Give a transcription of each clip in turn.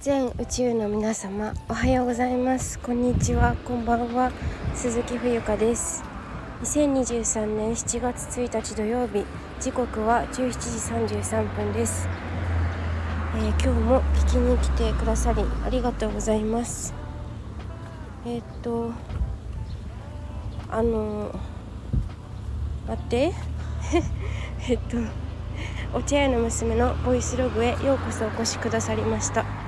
全宇宙の皆様おはようございます。こんにちは。こんばんは。鈴木冬香です。2023年7月1日土曜日。時刻は17時33分です、えー、今日も聞きに来てくださりありがとうございます。えー、っとあの待って。えっとお茶屋の娘のボイスログへようこそお越しくださりました。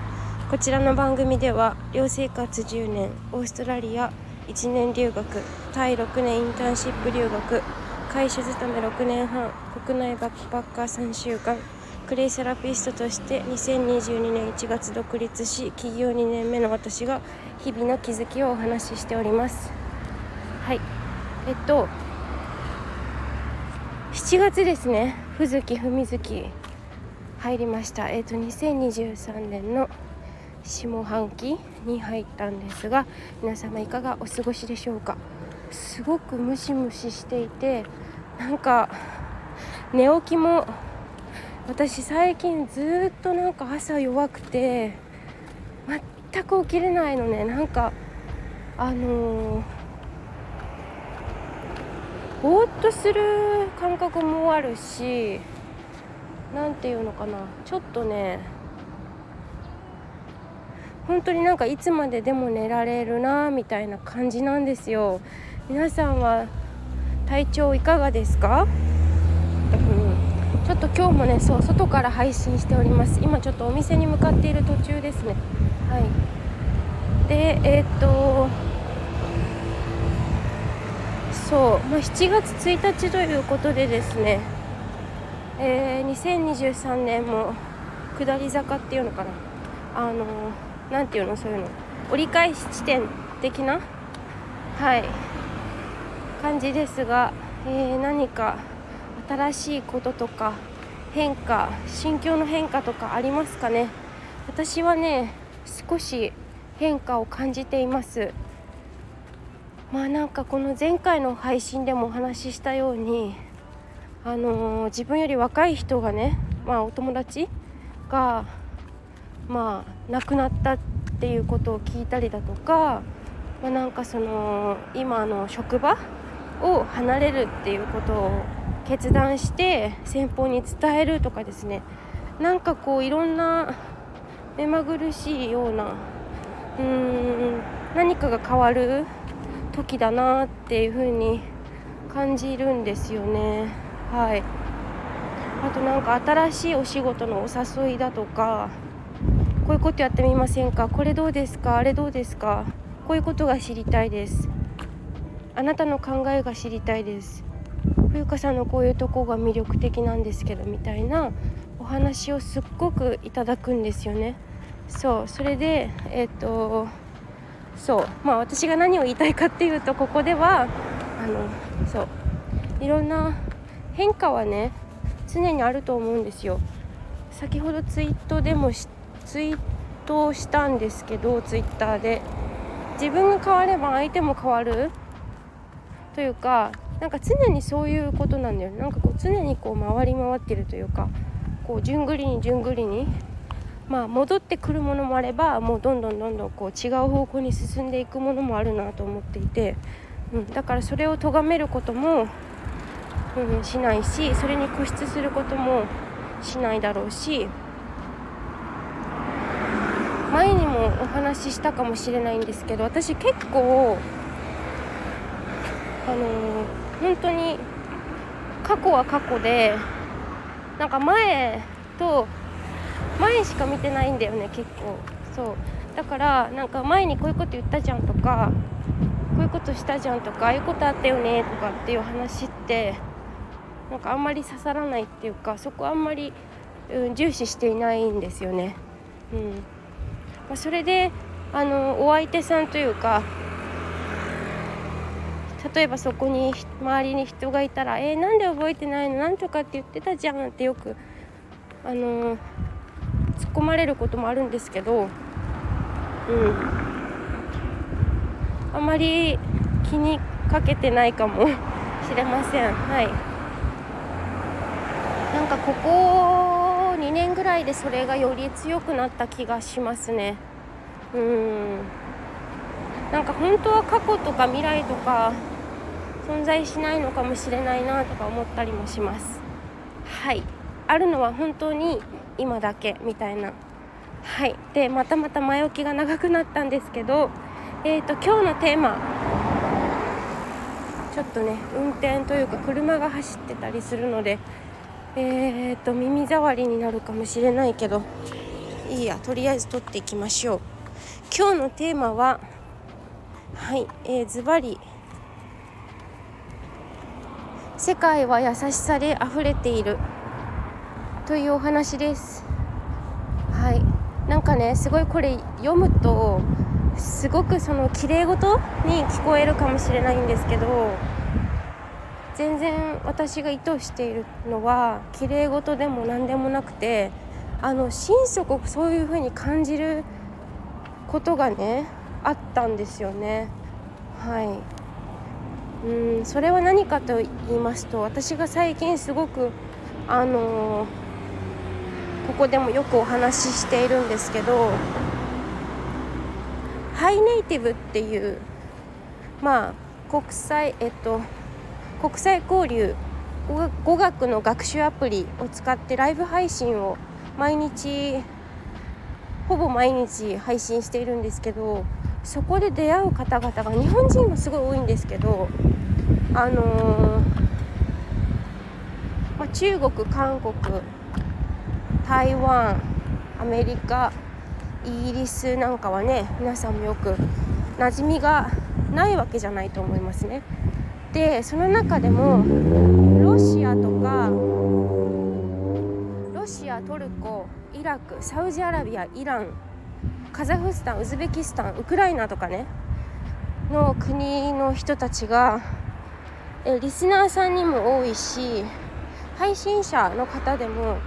こちらの番組では寮生活10年オーストラリア1年留学タイ6年インターンシップ留学会社勤め6年半国内バックパッカー3週間クレイセラピストとして2022年1月独立し起業2年目の私が日々の気づきをお話ししております。はい。えっと7月ですね。ふずきふみずき入りました。えっと2023年の下半期に入ったんですが皆様いかがお過ごしでしょうか？すごくムシムシしていてなんか寝起きも私最近ずっとなんか朝弱くて全く起きれないのね。なんかあのー、ぼーっとする感覚もあるし何て言うのかな。ちょっとね本当になんかいつまででも寝られるなみたいな感じなんですよ。皆さんは体調いかがですか、うん、ちょっと今日もねそう外から配信しております。今ちょっとお店に向かっている途中ですね。はい。でえー、っとそう、まあ、7月1日ということでですね、えー、2023年も下り坂っていうのかな。あのー何ていうのそういうの。折り返し地点的な？はい。感じですが、えー、何か新しいこととか変化心境の変化とかありますかね？私はね少し変化を感じています。まあなんかこの前回の配信でもお話ししたようにあのー、自分より若い人がねまあお友達がまあ亡くなったっていうことを聞いたりだとか、まあ、なんかその今の職場を離れるっていうことを決断して先方に伝えるとかですね。なんかこういろんな目まぐるしいようなうーん何かが変わる時だなっていう風に感じるんですよね。はい。あとなんか新しいお仕事のお誘いだとかこういうことやってみませんか？これどうですか？あれどうですか？こういうことが知りたいです。あなたの考えが知りたいです。冬香さんのこういうとこが魅力的なんですけどみたいなお話をすっごくいただくんですよね。そうそれでえっ、ー、とそうまあ私が何を言いたいかっていうとここではあのそういろんな変化はね常にあると思うんですよ。先ほどツイートでもツイートしたんですけどツイッターで。自分が変われば相手も変わる？というかなんか常にそういうことなんだよね。なんかこう常にこう回り回ってるというかこう順繰りに順繰りにまあ戻ってくるものもあればもうどんどんどんどんこう違う方向に進んでいくものもあるなと思っていて、うん、だからそれを咎めることも、うん、しないしそれに固執することもしないだろうし前にもお話ししたかもしれないんですけど私結構あのー、本当に過去は過去でなんか前と前しか見てないんだよね結構。そう。だからなんか前にこういうこと言ったじゃんとかこういうことしたじゃんとかああいうことあったよねとかっていう話ってなんかあんまり刺さらないっていうかそこあんまり、うん、重視していないんですよね。うん。まあ、それであのお相手さんというか例えばそこに周りに人がいたら「えー、なんで覚えてないの？なんとかって言ってたじゃん」ってよくあの突っ込まれることもあるんですけどうん。あまり気にかけてないかもしれません。はい。なんかここ2年ぐらいでそれがより強くなった気がしますね。うん。なんか本当は過去とか未来とか存在しないのかもしれないなとか思ったりもします。はい。あるのは本当に今だけみたいな。はい。でまたまた前置きが長くなったんですけどえーと今日のテーマ。ちょっとね運転というか車が走ってたりするのでえーと耳障りになるかもしれないけどいいやとりあえず撮っていきましょう。今日のテーマははいえー、ズバリ世界は優しさで溢れている。というお話です。はい。なんかねすごいこれ読むとすごくその綺麗事に聞こえるかもしれないんですけど全然私が意図しているのは綺麗事でも何でもなくてあの心底そういう風に感じることがねあったんですよね。はい。うんそれは何かと言いますと私が最近すごくあのー、ここでもよくお話ししているんですけどハイネイティブっていうまあ国際えっと国際交流語学の学習アプリを使ってライブ配信を毎日ほぼ毎日配信しているんですけどそこで出会う方々が日本人もすごい多いんですけどあのー、まあ、中国韓国台湾アメリカイギリスなんかはね皆さんもよく馴染みがないわけじゃないと思いますね。でその中でもロシアとかロシアトルコイラクサウジアラビアイランカザフスタンウズベキスタンウクライナとかねの国の人たちがえリスナーさんにも多いし配信者の方でも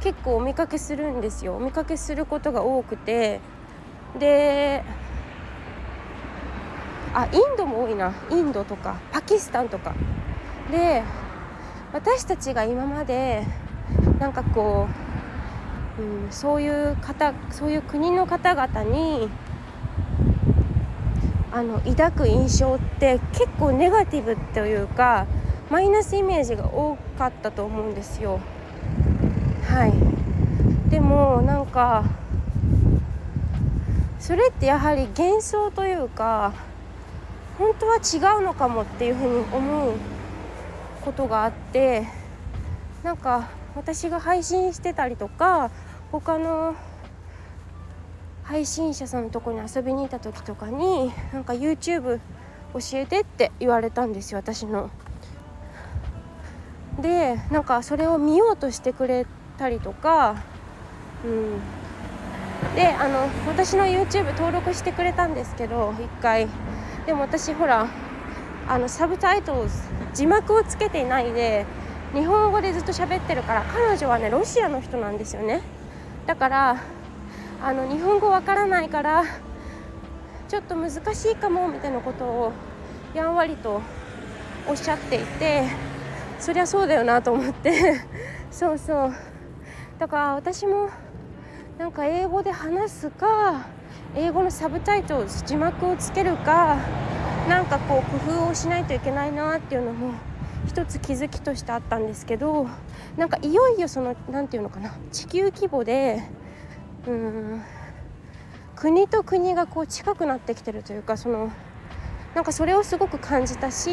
結構お見かけするんですよ。お見かけすることが多くて。であインドも多いな。インドとかパキスタンとか。で私たちが今までなんかこう、うん、そういう方そういう国の方々にあの抱く印象って結構ネガティブというかマイナスイメージが多かったと思うんですよ。はい。でもなんかそれってやはり幻想というか本当は違うのかもっていうふうに思うことがあってなんか私が配信してたりとか他の配信者さんのとこに遊びに行った時とかになんか YouTube 教えてって言われたんですよ私の。でなんかそれを見ようとしてくれたりとか、うん、であの私の YouTube 登録してくれたんですけど1回でも私ほらあのサブタイトル字幕をつけていないで日本語でずっと喋ってるから彼女はねロシアの人なんですよね。だからあの日本語わからないからちょっと難しいかもみたいなことをやんわりとおっしゃっていてそりゃそうだよなと思って。そうそう。だから私もなんか英語で話すか英語のサブタイトル字幕をつけるかなんかこう工夫をしないといけないなっていうのも一つ気づきとしてあったんですけどなんかいよいよその何て言うのかな地球規模でうん国と国がこう近くなってきてるというかそのなんかそれをすごく感じたし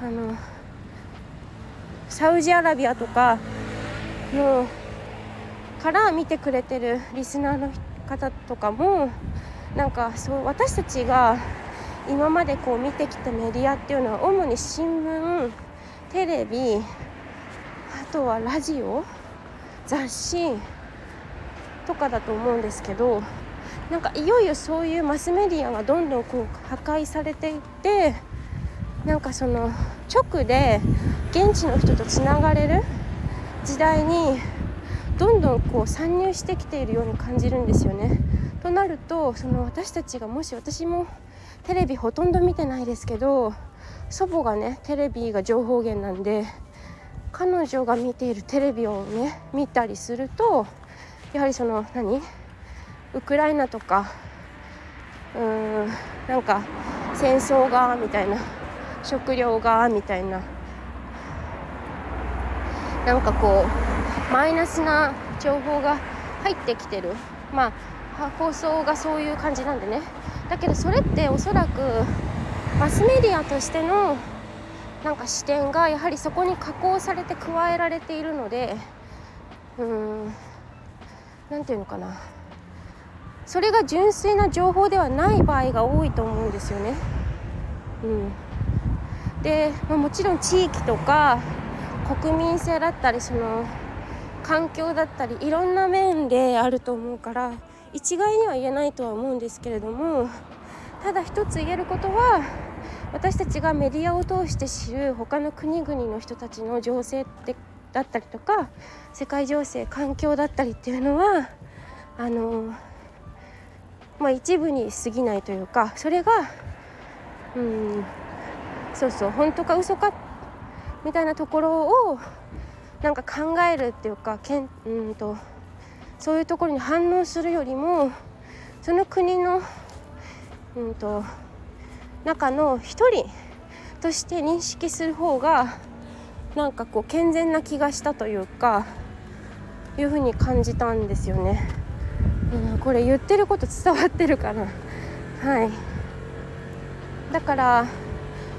あのサウジアラビアとかのから見てくれてるリスナーの人方とかもなんかそう私たちが今までこう見てきたメディアっていうのは主に新聞テレビあとはラジオ雑誌とかだと思うんですけどなんかいよいよそういうマスメディアがどんどんこう破壊されていってなんかその直で現地の人とつながれる時代にどんどんこう参入してきているように感じるんですよね。となるとその私たちがもし私もテレビほとんど見てないですけど祖母がねテレビが情報源なんで彼女が見ているテレビをね見たりするとやはりその何？ウクライナとかうーんなんか戦争がみたいな食料がみたいななんかこうマイナスな情報が入ってきてる。まあ放送がそういう感じなんでね。だけどそれっておそらくマスメディアとしてのなんか視点がやはりそこに加工されて加えられているのでうーん何て言うのかな。それが純粋な情報ではない場合が多いと思うんですよね。うん、で、まあ、もちろん地域とか国民性だったりその環境だったりいろんな面であると思うから一概には言えないとは思うんですけれどもただ一つ言えることは私たちがメディアを通して知る他の国々の人たちの情勢ってだったりとか世界情勢環境だったりっていうのはあのまあ一部に過ぎないというかそれがうんそうそう本当か嘘かみたいなところをなんか考えるっていうかけんうんとそういうところに反応するよりもその国のうんと中の一人として認識する方がなんかこう健全な気がしたというかいうふうに感じたんですよね。うん、これ言ってること伝わってるかなはいだから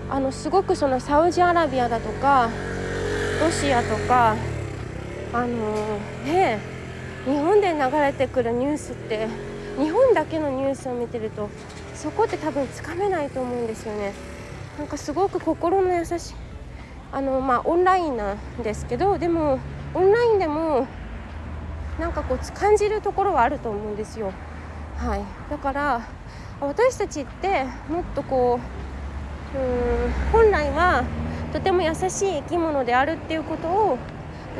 あのすごくそのサウジアラビアだとかロシアとかあのね日本で流れてくるニュースって日本だけのニュースを見てるとそこって多分つかめないと思うんですよね。なんかすごく心の優しいあのまあオンラインなんですけどでもオンラインでもなんかこう感じるところはあると思うんですよ。はい。だから私たちってもっとこううん本来はとても優しい生き物であるっていうことを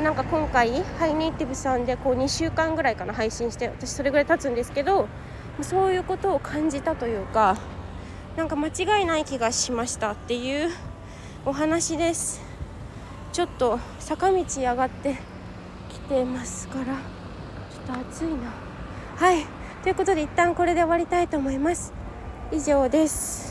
なんか今回ハイネイティブさんでこう2週間ぐらいかな配信して私それぐらい経つんですけどそういうことを感じたというかなんか間違いない気がしましたっていうお話です。ちょっと坂道上がってきてますからちょっと暑いな。はい。ということで一旦これで終わりたいと思います。以上です。